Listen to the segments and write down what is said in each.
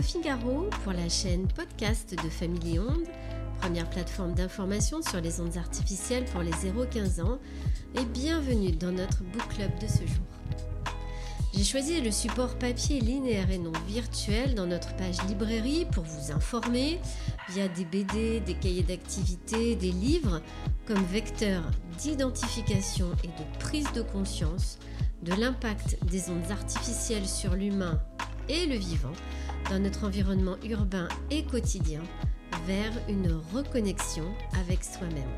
Sophie Garot pour la chaîne podcast de Family Onde, première plateforme d'information sur les ondes artificielles pour les 0-15 ans, et bienvenue dans notre book club de ce jour. J'ai choisi le support papier linéaire et non virtuel dans notre page librairie pour vous informer via des BD, des cahiers d'activité, des livres comme vecteur d'identification et de prise de conscience de l'impact des ondes artificielles sur l'humain et le vivant dans notre environnement urbain et quotidien vers une reconnexion avec soi-même.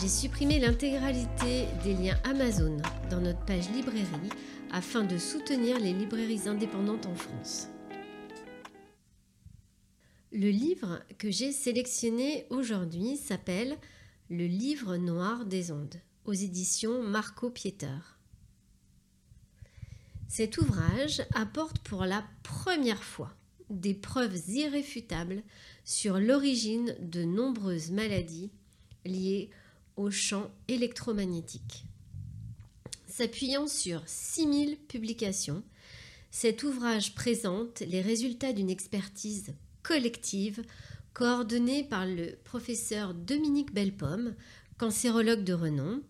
J'ai supprimé l'intégralité des liens Amazon dans notre page librairie afin de soutenir les librairies indépendantes en France. Le livre que j'ai sélectionné aujourd'hui s'appelle Le livre noir des ondes aux éditions Marco Pieter. Cet ouvrage apporte pour la première fois des preuves irréfutables sur l'origine de nombreuses maladies liées au champ électromagnétique. S'appuyant sur 6000 publications, cet ouvrage présente les résultats d'une expertise collective coordonnée par le professeur Dominique Belpomme, cancérologue de renom,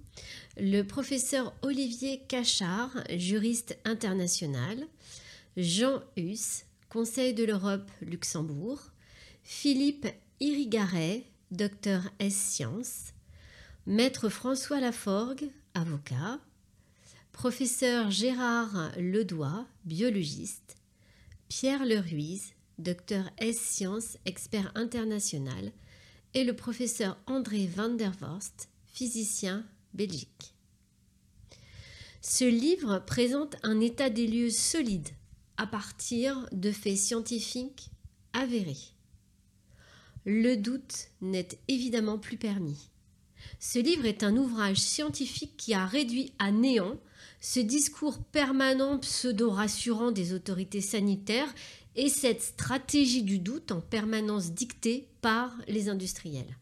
le professeur Olivier Cachard, juriste international, Jean Hus, Conseil de l'Europe Luxembourg, Philippe Irigaray, docteur S Sciences, Maître François Laforgue, avocat, Professeur Gérard Ledoy, biologiste, Pierre Leruiz, docteur S Sciences, expert international, et le professeur André van der Vorst, physicien Belgique. Ce livre présente un état des lieux solide à partir de faits scientifiques avérés. Le doute n'est évidemment plus permis. Ce livre est un ouvrage scientifique qui a réduit à néant ce discours permanent pseudo-rassurant des autorités sanitaires et cette stratégie du doute en permanence dictée par les industriels.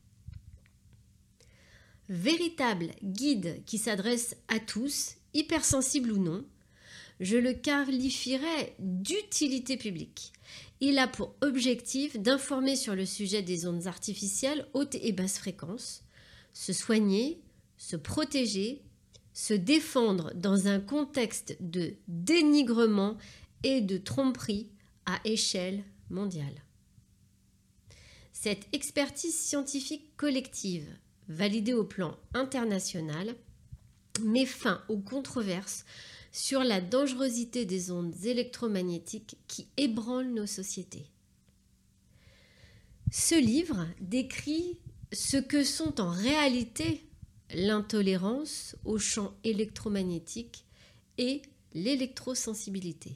Véritable guide qui s'adresse à tous, hypersensibles ou non, je le qualifierais d'utilité publique. Il a pour objectif d'informer sur le sujet des ondes artificielles hautes et basses fréquences, se soigner, se protéger, se défendre dans un contexte de dénigrement et de tromperie à échelle mondiale. Cette expertise scientifique collective, validée au plan international, met fin aux controverses sur la dangerosité des ondes électromagnétiques qui ébranlent nos sociétés. Ce livre décrit ce que sont en réalité l'intolérance au champ électromagnétique et l'électrosensibilité.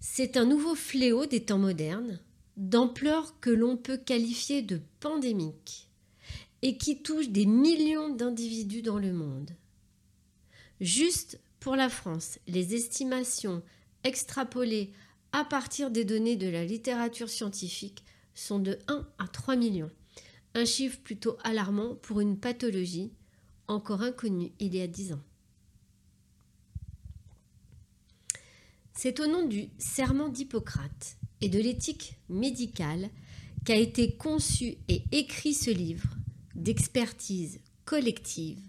C'est un nouveau fléau des temps modernes, d'ampleur que l'on peut qualifier de pandémique, et qui touche des millions d'individus dans le monde. Juste pour la France, les estimations extrapolées à partir des données de la littérature scientifique sont de 1 à 3 millions un chiffre plutôt alarmant pour une pathologie encore inconnue il y a dix ans. C'est au nom du serment d'Hippocrate et de l'éthique médicale qu'a été conçu et écrit ce livre d'expertise collective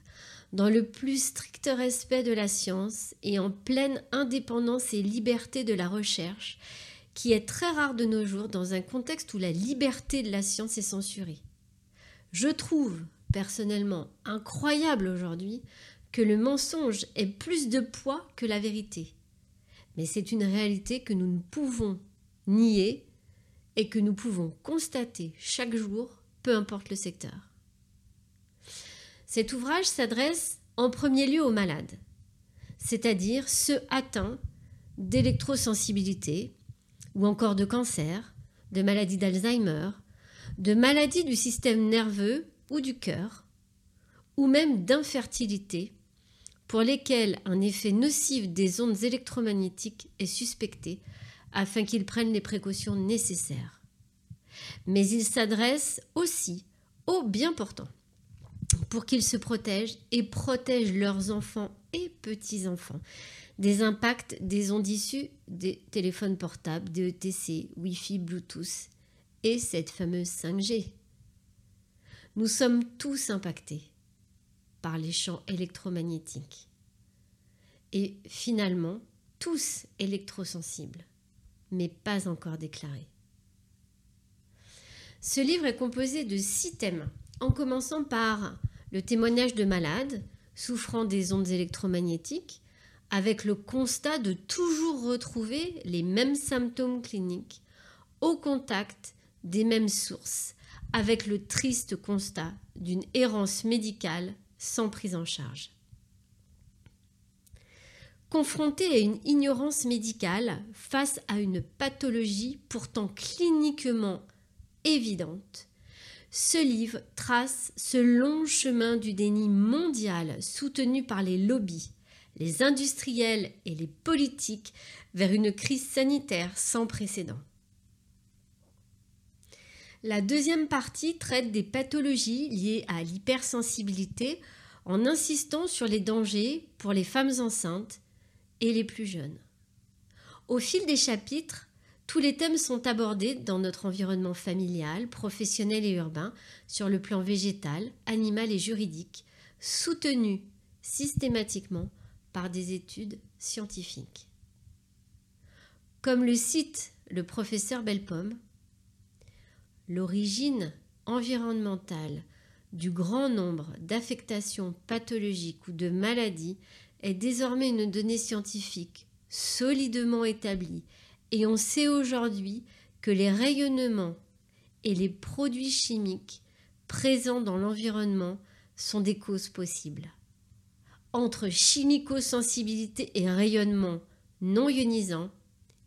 dans le plus strict respect de la science et en pleine indépendance et liberté de la recherche, qui est très rare de nos jours dans un contexte où la liberté de la science est censurée. Je trouve personnellement incroyable aujourd'hui que le mensonge ait plus de poids que la vérité. Mais c'est une réalité que nous ne pouvons nier et que nous pouvons constater chaque jour, peu importe le secteur. Cet ouvrage s'adresse en premier lieu aux malades, c'est-à-dire ceux atteints d'électrosensibilité ou encore de cancer, de maladie d'Alzheimer, de maladies du système nerveux ou du cœur, ou même d'infertilité, pour lesquelles un effet nocif des ondes électromagnétiques est suspecté afin qu'ils prennent les précautions nécessaires. Mais il s'adresse aussi aux bien portants pour qu'ils se protègent et protègent leurs enfants et petits-enfants des impacts des ondes issues des téléphones portables, des ETC, Wi-Fi, Bluetooth et cette fameuse 5G. Nous sommes tous impactés par les champs électromagnétiques et finalement tous électrosensibles, mais pas encore déclarés. Ce livre est composé de six thèmes, en commençant par le témoignage de malades souffrant des ondes électromagnétiques, avec le constat de toujours retrouver les mêmes symptômes cliniques au contact des mêmes sources, avec le triste constat d'une errance médicale sans prise en charge. Confronté à une ignorance médicale face à une pathologie pourtant cliniquement évidente, ce livre trace ce long chemin du déni mondial soutenu par les lobbies, les industriels et les politiques vers une crise sanitaire sans précédent. La deuxième partie traite des pathologies liées à l'hypersensibilité en insistant sur les dangers pour les femmes enceintes et les plus jeunes. Au fil des chapitres, tous les thèmes sont abordés dans notre environnement familial, professionnel et urbain, sur le plan végétal, animal et juridique, soutenus systématiquement par des études scientifiques. Comme le cite le professeur Belpomme, l'origine environnementale du grand nombre d'affectations pathologiques ou de maladies est désormais une donnée scientifique solidement établie et on sait aujourd'hui que les rayonnements et les produits chimiques présents dans l'environnement sont des causes possibles. Entre chimico-sensibilité et rayonnement non ionisant,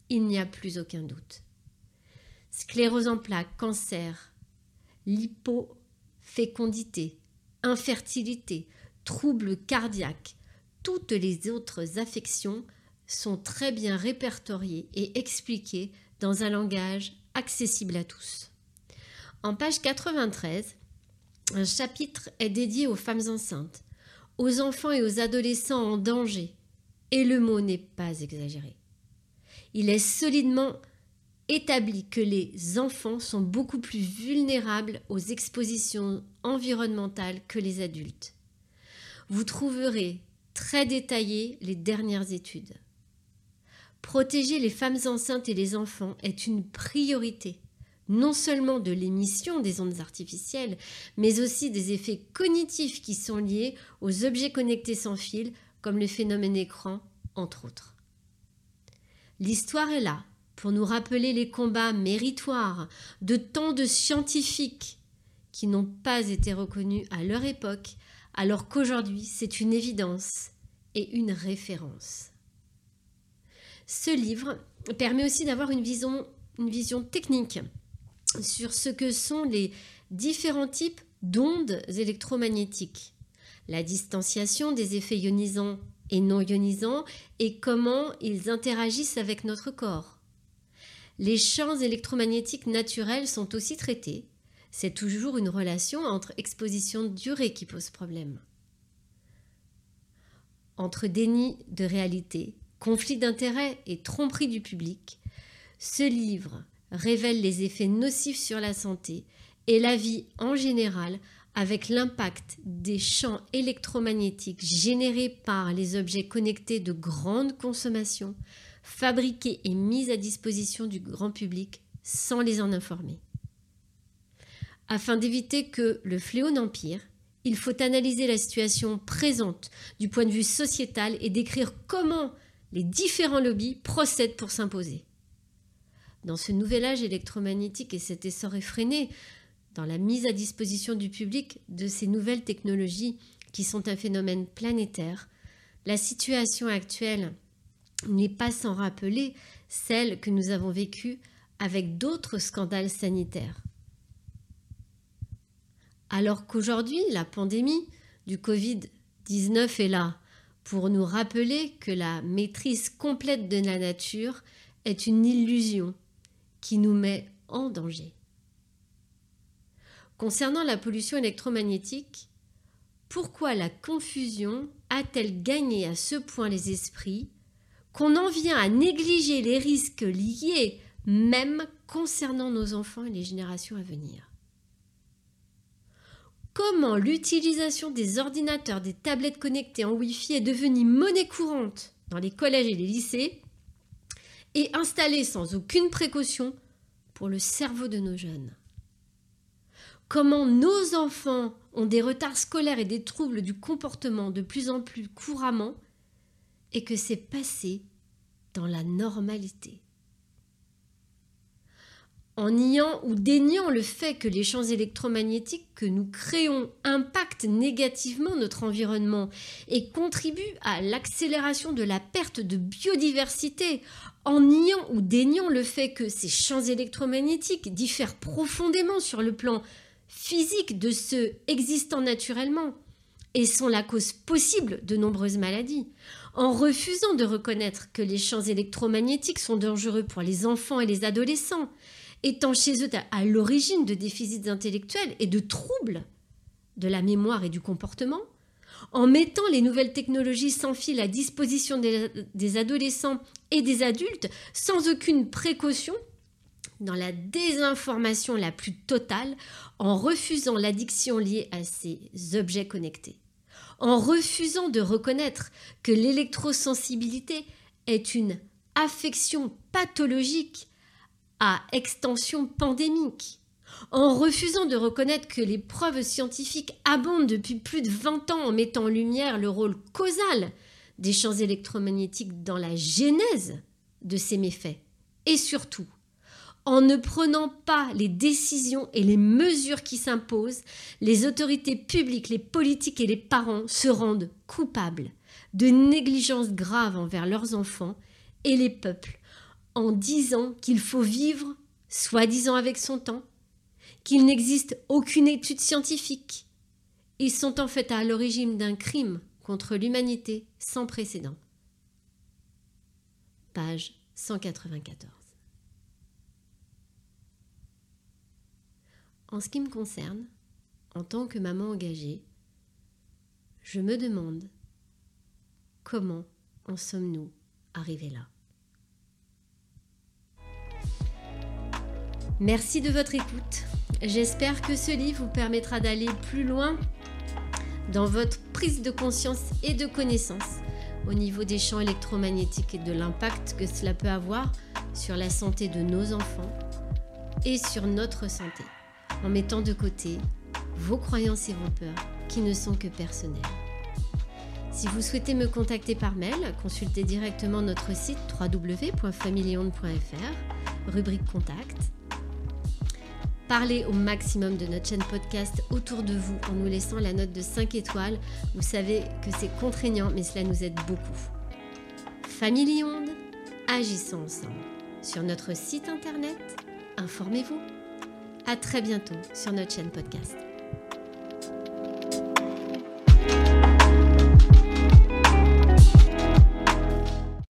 il n'y a plus aucun doute. Sclérose en plaques, cancer, lipofécondité, infertilité, troubles cardiaques, toutes les autres affections sont très bien répertoriés et expliqués dans un langage accessible à tous. En page 93, un chapitre est dédié aux femmes enceintes, aux enfants et aux adolescents en danger, et le mot n'est pas exagéré. Il est solidement établi que les enfants sont beaucoup plus vulnérables aux expositions environnementales que les adultes. Vous trouverez très détaillées les dernières études. Protéger les femmes enceintes et les enfants est une priorité, non seulement de l'émission des ondes artificielles, mais aussi des effets cognitifs qui sont liés aux objets connectés sans fil, comme le phénomène écran, entre autres. L'histoire est là pour nous rappeler les combats méritoires de tant de scientifiques qui n'ont pas été reconnus à leur époque, alors qu'aujourd'hui c'est une évidence et une référence. Ce livre permet aussi d'avoir une vision, technique sur ce que sont les différents types d'ondes électromagnétiques, la distanciation des effets ionisants et non ionisants et comment ils interagissent avec notre corps. Les champs électromagnétiques naturels sont aussi traités. C'est toujours une relation entre exposition durée qui pose problème. Entre déni de réalité conflit d'intérêts et tromperie du public, ce livre révèle les effets nocifs sur la santé et la vie en général avec l'impact des champs électromagnétiques générés par les objets connectés de grande consommation, fabriqués et mis à disposition du grand public sans les en informer. Afin d'éviter que le fléau n'empire, il faut analyser la situation présente du point de vue sociétal et décrire comment les différents lobbies procèdent pour s'imposer. Dans ce nouvel âge électromagnétique et cet essor effréné, dans la mise à disposition du public de ces nouvelles technologies qui sont un phénomène planétaire, la situation actuelle n'est pas sans rappeler celle que nous avons vécue avec d'autres scandales sanitaires. Alors qu'aujourd'hui, la pandémie du Covid-19 est là, pour nous rappeler que la maîtrise complète de la nature est une illusion qui nous met en danger. Concernant la pollution électromagnétique, pourquoi la confusion a-t-elle gagné à ce point les esprits qu'on en vient à négliger les risques liés même concernant nos enfants et les générations à venir? Comment l'utilisation des ordinateurs, des tablettes connectées en Wi-Fi est devenue monnaie courante dans les collèges et les lycées et installée sans aucune précaution pour le cerveau de nos jeunes. Comment nos enfants ont des retards scolaires et des troubles du comportement de plus en plus couramment et que c'est passé dans la normalité en niant ou déniant le fait que les champs électromagnétiques que nous créons impactent négativement notre environnement et contribuent à l'accélération de la perte de biodiversité, en niant ou déniant le fait que ces champs électromagnétiques diffèrent profondément sur le plan physique de ceux existant naturellement et sont la cause possible de nombreuses maladies, en refusant de reconnaître que les champs électromagnétiques sont dangereux pour les enfants et les adolescents, étant chez eux à l'origine de déficits intellectuels et de troubles de la mémoire et du comportement, en mettant les nouvelles technologies sans fil à disposition des, adolescents et des adultes sans aucune précaution, dans la désinformation la plus totale, en refusant l'addiction liée à ces objets connectés, en refusant de reconnaître que l'électrosensibilité est une affection pathologique extension pandémique, en refusant de reconnaître que les preuves scientifiques abondent depuis plus de 20 ans en mettant en lumière le rôle causal des champs électromagnétiques dans la genèse de ces méfaits, et surtout en ne prenant pas les décisions et les mesures qui s'imposent, les autorités publiques, les politiques et les parents se rendent coupables de négligences graves envers leurs enfants et les peuples en disant qu'il faut vivre soi-disant avec son temps, qu'il n'existe aucune étude scientifique. Ils sont en fait à l'origine d'un crime contre l'humanité sans précédent. Page 194. En ce qui me concerne, en tant que maman engagée, je me demande comment en sommes-nous arrivés là Merci de votre écoute. J'espère que ce livre vous permettra d'aller plus loin dans votre prise de conscience et de connaissance au niveau des champs électromagnétiques et de l'impact que cela peut avoir sur la santé de nos enfants et sur notre santé, en mettant de côté vos croyances et vos peurs qui ne sont que personnelles. Si vous souhaitez me contacter par mail, consultez directement notre site www.familionde.fr, rubrique contact Parlez au maximum de notre chaîne podcast autour de vous en nous laissant la note de 5 étoiles. Vous savez que c'est contraignant, mais cela nous aide beaucoup. Famille Onde, agissons ensemble. Sur notre site internet, informez-vous. À très bientôt sur notre chaîne podcast.